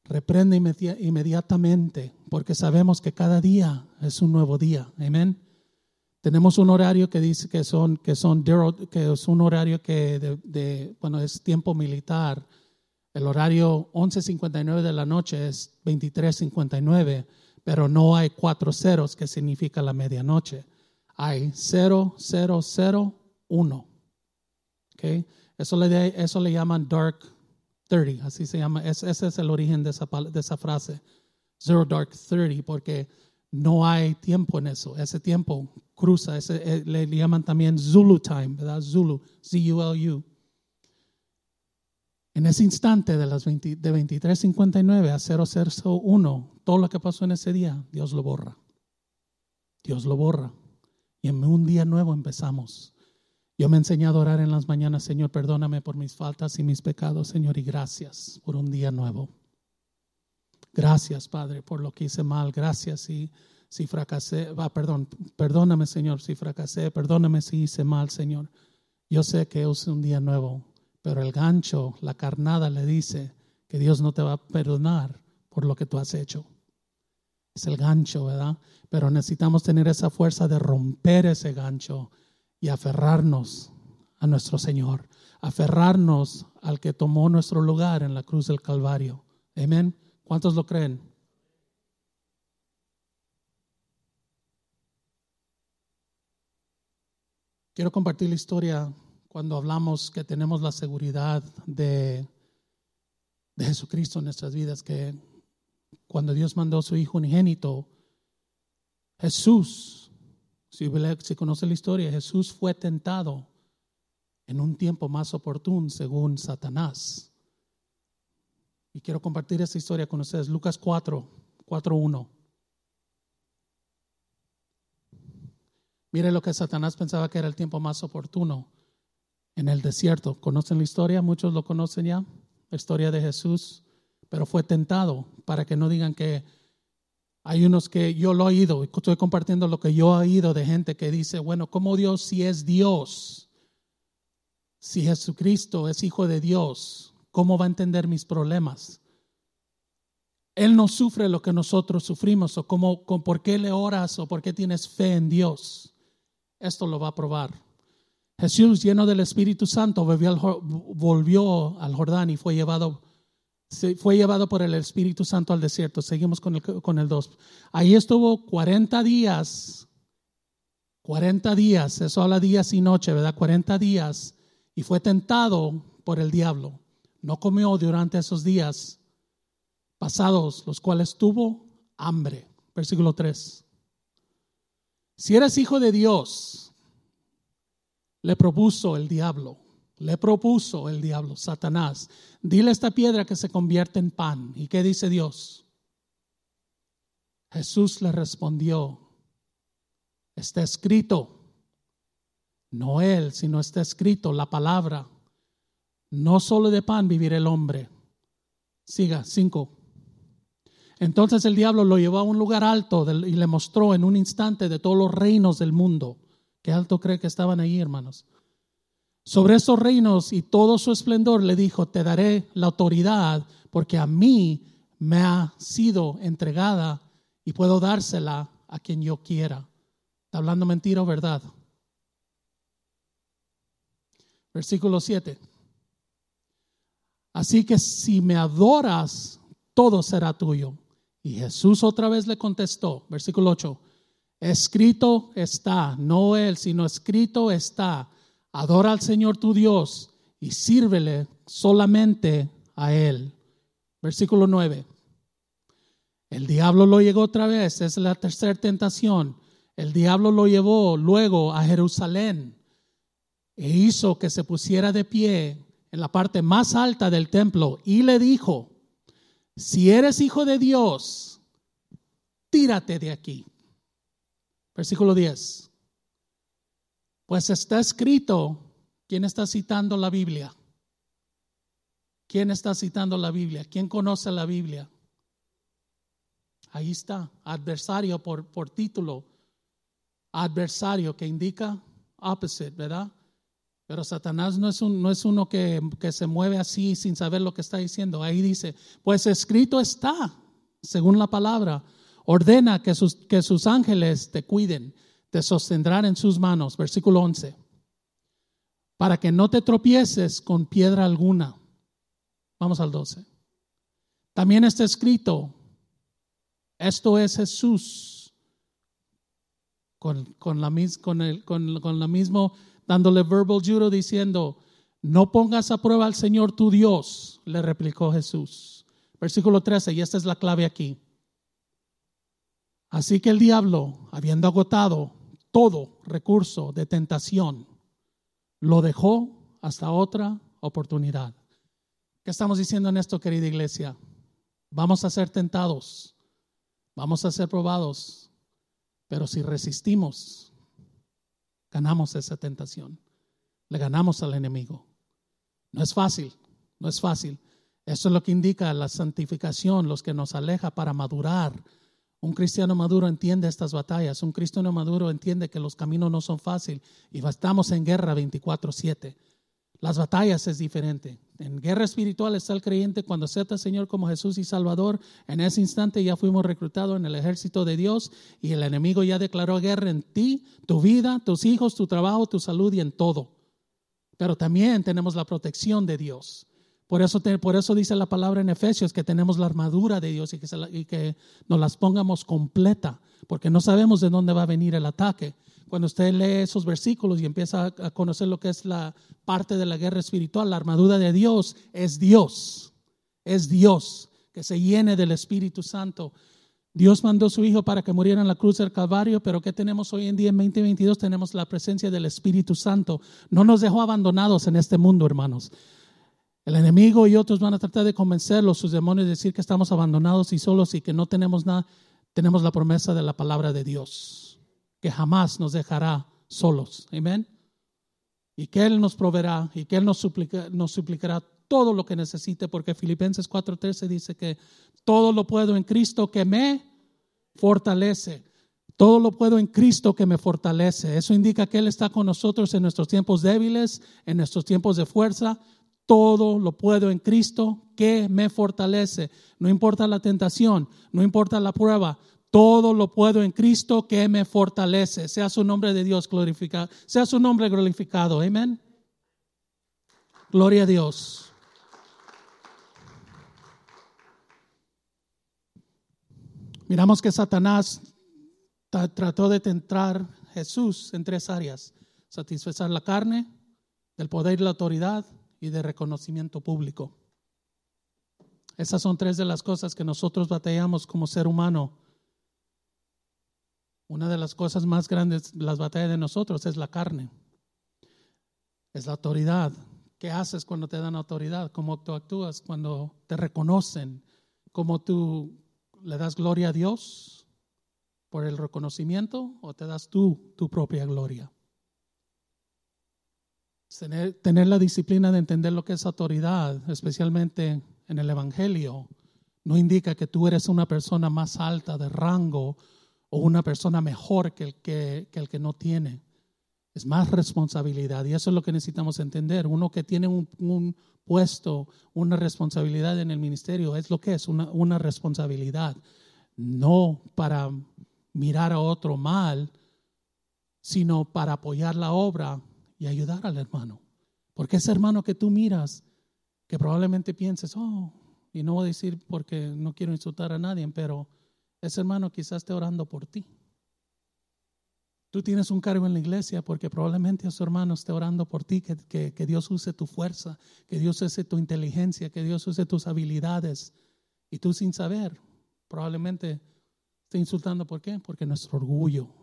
Reprende inmediatamente, porque sabemos que cada día es un nuevo día. Amén. Tenemos un horario que dice que son que son que es un horario que de, de bueno es tiempo militar el horario 11.59 de la noche es 23.59, pero no hay cuatro ceros que significa la medianoche. Hay 0001. Eso, le, eso le llaman dark 30, así se llama. ese es el origen de esa, de esa frase. Zero dark 30, porque no hay tiempo en eso. Ese tiempo cruza, ese, eh, le, llaman también Zulu time, ¿verdad? Zulu, Z-U-L-U. En ese instante de las 20, de 23.59 a 001, todo lo que pasó en ese día, Dios lo borra. Dios lo borra. Y en un día nuevo empezamos. Yo me he enseñado a orar en las mañanas, Señor, perdóname por mis faltas y mis pecados, Señor, y gracias por un día nuevo. Gracias, Padre, por lo que hice mal. Gracias si, si fracasé. Ah, perdón, perdóname, Señor, si fracasé. Perdóname si hice mal, Señor. Yo sé que es un día nuevo. Pero el gancho, la carnada le dice que Dios no te va a perdonar por lo que tú has hecho. Es el gancho, ¿verdad? Pero necesitamos tener esa fuerza de romper ese gancho y aferrarnos a nuestro Señor, aferrarnos al que tomó nuestro lugar en la cruz del Calvario. Amén. ¿Cuántos lo creen? Quiero compartir la historia cuando hablamos que tenemos la seguridad de, de Jesucristo en nuestras vidas, que cuando Dios mandó a su Hijo unigénito, Jesús, si, si conoce la historia, Jesús fue tentado en un tiempo más oportuno según Satanás. Y quiero compartir esta historia con ustedes. Lucas 4, 4, 1. Mire lo que Satanás pensaba que era el tiempo más oportuno en el desierto. ¿Conocen la historia? Muchos lo conocen ya, la historia de Jesús, pero fue tentado para que no digan que hay unos que yo lo he oído, estoy compartiendo lo que yo he oído de gente que dice, bueno, ¿cómo Dios si es Dios? Si Jesucristo es hijo de Dios, ¿cómo va a entender mis problemas? Él no sufre lo que nosotros sufrimos, o cómo, por qué le oras o por qué tienes fe en Dios esto lo va a probar. Jesús, lleno del Espíritu Santo, volvió al, Jordán y fue llevado, fue llevado por el Espíritu Santo al desierto. Seguimos con el, con el 2. Ahí estuvo 40 días, 40 días, eso habla días y noche, ¿verdad? 40 días y fue tentado por el diablo. No comió durante esos días pasados, los cuales tuvo hambre. Versículo 3. Si eres hijo de Dios, le propuso el diablo, le propuso el diablo, Satanás, dile esta piedra que se convierte en pan. ¿Y qué dice Dios? Jesús le respondió, está escrito, no él, sino está escrito la palabra, no solo de pan vivir el hombre. Siga, cinco. Entonces el diablo lo llevó a un lugar alto y le mostró en un instante de todos los reinos del mundo. ¿Qué alto cree que estaban ahí, hermanos? Sobre esos reinos y todo su esplendor le dijo, te daré la autoridad porque a mí me ha sido entregada y puedo dársela a quien yo quiera. ¿Está hablando mentira o verdad? Versículo 7. Así que si me adoras, todo será tuyo. Y Jesús otra vez le contestó, versículo 8, escrito está, no él, sino escrito está, adora al Señor tu Dios y sírvele solamente a él. Versículo 9. El diablo lo llegó otra vez, es la tercera tentación. El diablo lo llevó luego a Jerusalén e hizo que se pusiera de pie en la parte más alta del templo y le dijo, si eres hijo de Dios, tírate de aquí. Versículo 10. Pues está escrito, ¿quién está citando la Biblia? ¿Quién está citando la Biblia? ¿Quién conoce la Biblia? Ahí está, adversario por, por título, adversario que indica opposite, ¿verdad? Pero Satanás no es, un, no es uno que, que, se mueve así sin saber lo que está diciendo. Ahí dice, pues escrito está, según la palabra, ordena que sus, que sus ángeles te cuiden, te sostendrán en sus manos. Versículo 11. Para que no te tropieces con piedra alguna. Vamos al 12. También está escrito, esto es Jesús, con, con, la, con, el, con, con la misma dándole verbal judo diciendo, no pongas a prueba al Señor tu Dios, le replicó Jesús. Versículo 13, y esta es la clave aquí. Así que el diablo, habiendo agotado todo recurso de tentación, lo dejó hasta otra oportunidad. ¿Qué estamos diciendo en esto, querida iglesia? Vamos a ser tentados, vamos a ser probados, pero si resistimos, ganamos esa tentación. Le ganamos al enemigo. No es fácil, no es fácil. Eso es lo que indica la santificación, los que nos aleja para madurar. Un cristiano maduro entiende estas batallas. Un cristiano maduro entiende que los caminos no son fáciles y estamos en guerra 24/7. Las batallas es diferente. En guerra espiritual está el creyente cuando acepta al Señor como Jesús y Salvador. En ese instante ya fuimos reclutados en el ejército de Dios y el enemigo ya declaró guerra en ti, tu vida, tus hijos, tu trabajo, tu salud y en todo. Pero también tenemos la protección de Dios. Por eso, por eso dice la palabra en Efesios que tenemos la armadura de Dios y que, y que nos las pongamos completa, porque no sabemos de dónde va a venir el ataque cuando usted lee esos versículos y empieza a conocer lo que es la parte de la guerra espiritual, la armadura de Dios es Dios, es Dios, que se llene del Espíritu Santo. Dios mandó a su Hijo para que muriera en la cruz del Calvario, pero ¿qué tenemos hoy en día en 2022? Tenemos la presencia del Espíritu Santo. No nos dejó abandonados en este mundo, hermanos. El enemigo y otros van a tratar de convencerlos, sus demonios, de decir que estamos abandonados y solos y que no tenemos nada. Tenemos la promesa de la palabra de Dios que jamás nos dejará solos. Amén. Y que Él nos proveerá y que Él nos, suplicará todo lo que necesite, porque Filipenses 4:13 dice que todo lo puedo en Cristo que me fortalece. Todo lo puedo en Cristo que me fortalece. Eso indica que Él está con nosotros en nuestros tiempos débiles, en nuestros tiempos de fuerza. Todo lo puedo en Cristo que me fortalece. No importa la tentación, no importa la prueba, todo lo puedo en Cristo que me fortalece. Sea su nombre de Dios glorificado. Sea su nombre glorificado. Amén. Gloria a Dios. Miramos que Satanás trató de tentar Jesús en tres áreas. Satisfacer la carne, del poder y la autoridad y de reconocimiento público. Esas son tres de las cosas que nosotros batallamos como ser humano una de las cosas más grandes, las batallas de nosotros, es la carne. Es la autoridad. ¿Qué haces cuando te dan autoridad? ¿Cómo tú actúas cuando te reconocen? ¿Cómo tú le das gloria a Dios por el reconocimiento o te das tú tu propia gloria? Tener, tener la disciplina de entender lo que es autoridad, especialmente en el Evangelio, no indica que tú eres una persona más alta de rango o una persona mejor que el que, el que no tiene. Es más responsabilidad y eso es lo que necesitamos entender. Uno que tiene un, puesto, una responsabilidad en el ministerio, es lo que es una, una responsabilidad. No para mirar a otro mal, sino para apoyar la obra y ayudar al hermano. Porque ese hermano que tú miras, que probablemente pienses, oh, y no voy a decir porque no quiero insultar a nadie, pero ese hermano quizás esté orando por ti. Tú tienes un cargo en la iglesia porque probablemente ese hermano esté orando por ti, que, que, Dios use tu fuerza, que Dios use tu inteligencia, que Dios use tus habilidades. Y tú sin saber, probablemente esté insultando. ¿Por qué? Porque nuestro orgullo.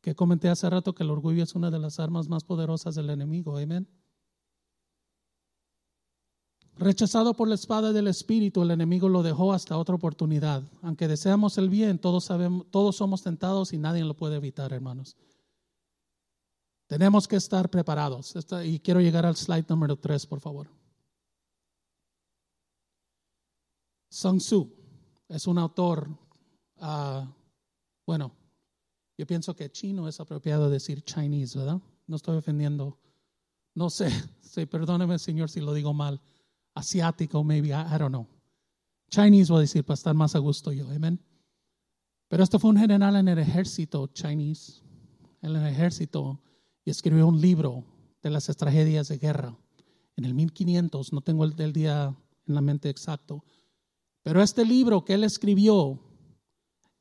Que comenté hace rato que el orgullo es una de las armas más poderosas del enemigo. Amén. Rechazado por la espada del Espíritu, el enemigo lo dejó hasta otra oportunidad. Aunque deseamos el bien, todos, sabemos, todos somos tentados y nadie lo puede evitar, hermanos. Tenemos que estar preparados. Y quiero llegar al slide número 3, por favor. Sun Tzu es un autor, ah, bueno, yo pienso que chino es apropiado decir Chinese, ¿verdad? No estoy ofendiendo. No sé, sí, perdóneme, Señor, si lo digo mal asiático, maybe, I, don't know. Chinese voy a decir para estar más a gusto yo, amén. Pero esto fue un general en el ejército Chinese, en el ejército, y escribió un libro de las tragedias de guerra en el 1500, no tengo el, el día en la mente exacto, pero este libro que él escribió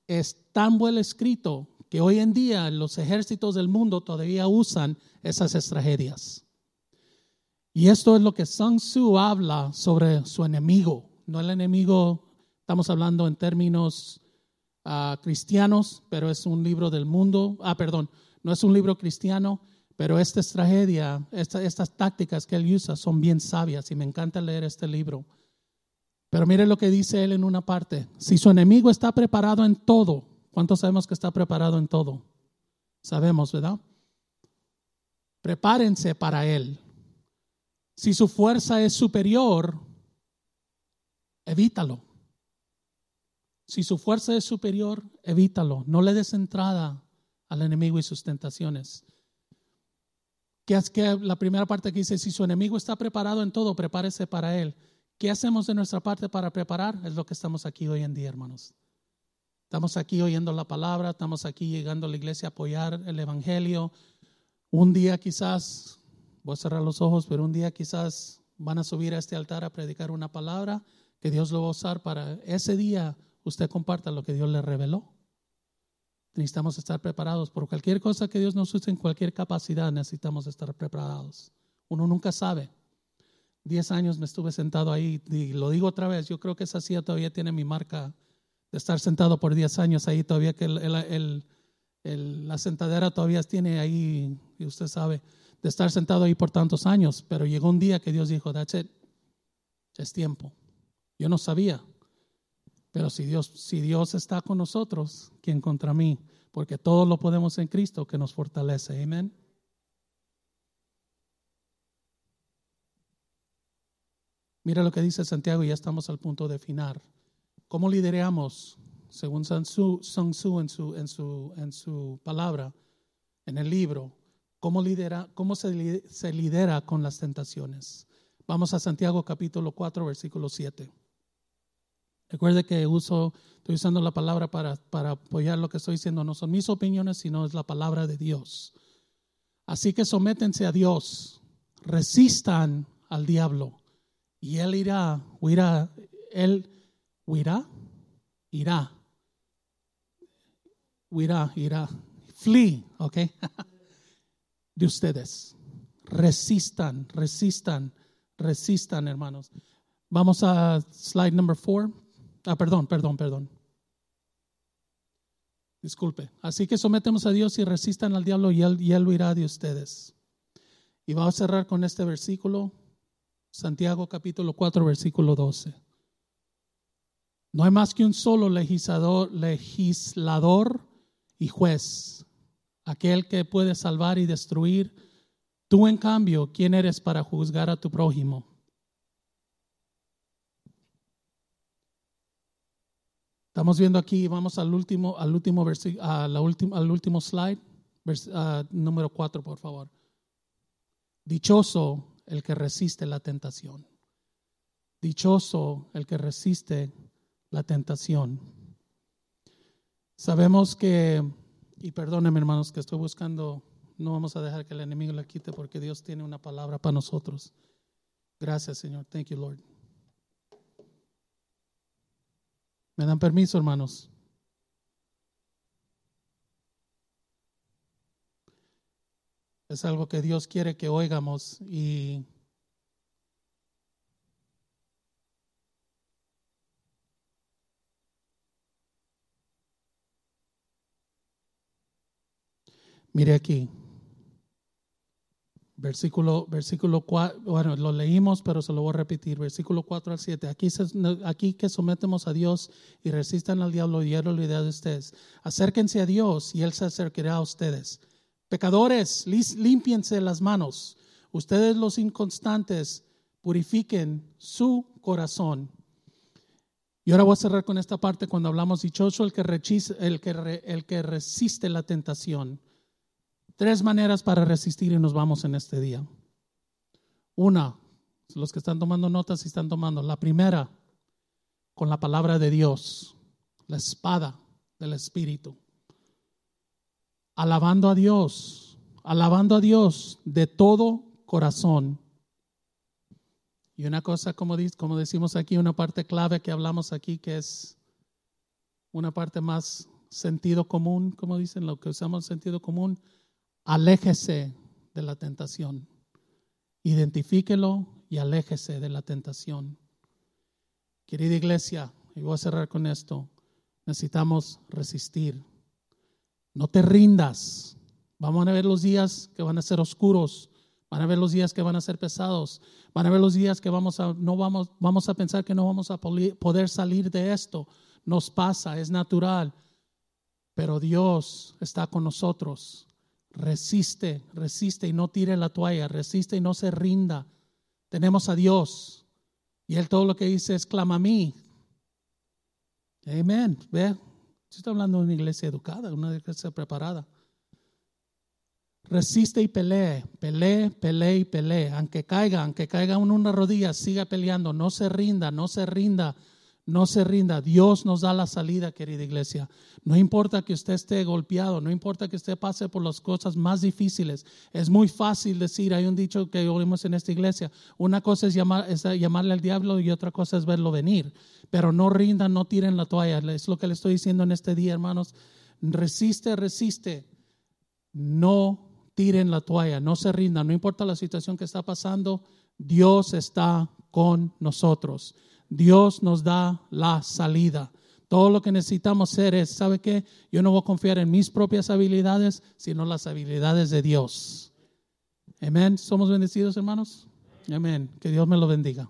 es tan buen escrito que hoy en día los ejércitos del mundo todavía usan esas tragedias. Y esto es lo que Sun Tzu habla sobre su enemigo. No el enemigo, estamos hablando en términos ah, cristianos, pero es un libro del mundo. Ah, perdón, no es un libro cristiano, pero esta tragedia, estas tácticas que él usa son bien sabias y me encanta leer este libro. Pero mire lo que dice él en una parte. Si su enemigo está preparado en todo, ¿cuántos sabemos que está preparado en todo? Sabemos, ¿verdad? Prepárense para él. Si su fuerza es superior, evítalo. Si su fuerza es superior, evítalo. No le des entrada al enemigo y sus tentaciones. que es que la primera parte que dice, si su enemigo está preparado en todo, prepárese para él. ¿Qué hacemos de nuestra parte para preparar? Es lo que estamos aquí hoy en día, hermanos. Estamos aquí oyendo la palabra, estamos aquí llegando a la iglesia a apoyar el Evangelio. Un día quizás, voy a cerrar los ojos, pero un día quizás van a subir a este altar a predicar una palabra que Dios lo va a usar para ese día usted comparta lo que Dios le reveló. Necesitamos estar preparados por cualquier cosa que Dios nos use en cualquier capacidad. Necesitamos estar preparados. Uno nunca sabe. Diez años me estuve sentado ahí y lo digo otra vez. Yo creo que esa silla todavía tiene mi marca de estar sentado por diez años ahí. Todavía que la sentadera todavía tiene ahí, y usted sabe, de estar sentado ahí por tantos años. Pero llegó un día que Dios dijo, that's it. Es tiempo. Yo no sabía. Pero si Dios, si Dios está con nosotros, ¿quién contra mí? Porque todo lo podemos en Cristo que nos fortalece. Amén. Mira lo que dice Santiago y ya estamos al punto de final. ¿Cómo lideramos? Según Sun Tzu, en, su, en, su, en su palabra, en el libro, ¿cómo, lidera, cómo se, lidera con las tentaciones? Vamos a Santiago capítulo 4, versículo 7. Recuerde que uso, estoy usando la palabra para, para apoyar lo que estoy diciendo. No son mis opiniones, sino es la palabra de Dios. Así que sométense a Dios, resistan al diablo y él irá, huirá, él huirá, irá, huirá, irá, flee, ¿ok? de ustedes. Resistan, resistan, resistan, hermanos. Vamos a slide number four. Ah, perdón, perdón, perdón. Disculpe. Así que sometemos a Dios y resistan al diablo y él, y él lo irá de ustedes. Y vamos a cerrar con este versículo, Santiago capítulo 4, versículo 12. No hay más que un solo legislador, y juez, aquel que puede salvar y destruir. Tú, en cambio, ¿quién eres para juzgar a tu prójimo? Estamos viendo aquí, vamos al último, al último, a la al último slide, número 4, por favor. Dichoso el que resiste la tentación. Dichoso el que resiste la tentación. Sabemos que, y perdónenme hermanos que estoy buscando, no vamos a dejar que el enemigo la quite porque Dios tiene una palabra para nosotros. Gracias Señor. Thank you Lord. ¿Me dan permiso, hermanos? Es algo que Dios quiere que oigamos y mire aquí. Versículo, versículo 4, bueno, lo leímos, pero se lo voy a repetir. Versículo 4 al 7. Aquí, aquí que sometemos a Dios y resistan al diablo y él lo de ustedes. Acérquense a Dios y él se acercará a ustedes. Pecadores, límpiense las manos. Ustedes los inconstantes, purifiquen su corazón. Y ahora voy a cerrar con esta parte cuando hablamos dichoso el que, el que, el que resiste la tentación. Tres maneras para resistir y nos vamos en este día. Una, los que están tomando notas y están tomando. La primera, con la palabra de Dios, la espada del Espíritu. Alabando a Dios, alabando a Dios de todo corazón. Y una cosa, como, como decimos aquí, una parte clave que hablamos aquí, que es una parte más sentido común, como dicen, lo que usamos sentido común, aléjese de la tentación. Identifíquelo y aléjese de la tentación. Querida iglesia, y voy a cerrar con esto, necesitamos resistir. No te rindas. Vamos a ver los días que van a ser oscuros, van a ver los días que van a ser pesados, van a ver los días que vamos a no vamos vamos a pensar que no vamos a poder salir de esto. Nos pasa, es natural. Pero Dios está con nosotros Resiste, resiste y no tire la toalla, resiste y no se rinda. Tenemos a Dios y Él todo lo que dice es clama a mí. Amén. Ve, estoy hablando de una iglesia educada, una iglesia preparada. Resiste y pelee, pelee, pelee y pelee. Aunque caiga, aunque caiga en una rodilla, siga peleando. No se rinda, no se rinda, no se rinda. Dios nos da la salida, querida iglesia. No importa que usted esté golpeado, no importa que usted pase por las cosas más difíciles. Es muy fácil decir, hay un dicho que oímos en esta iglesia. Una cosa es, llamar, es llamarle al diablo y otra cosa es verlo venir. Pero no rindan, no tiren la toalla. Es lo que le estoy diciendo en este día, hermanos. Resiste, resiste. No tiren la toalla, no se rindan, no importa la situación que está pasando, Dios está con nosotros. Dios nos da la salida. Todo lo que necesitamos hacer es, ¿sabe qué? Yo no voy a confiar en mis propias habilidades, sino las habilidades de Dios. Amén. ¿Somos bendecidos, hermanos? Amén. Que Dios me lo bendiga.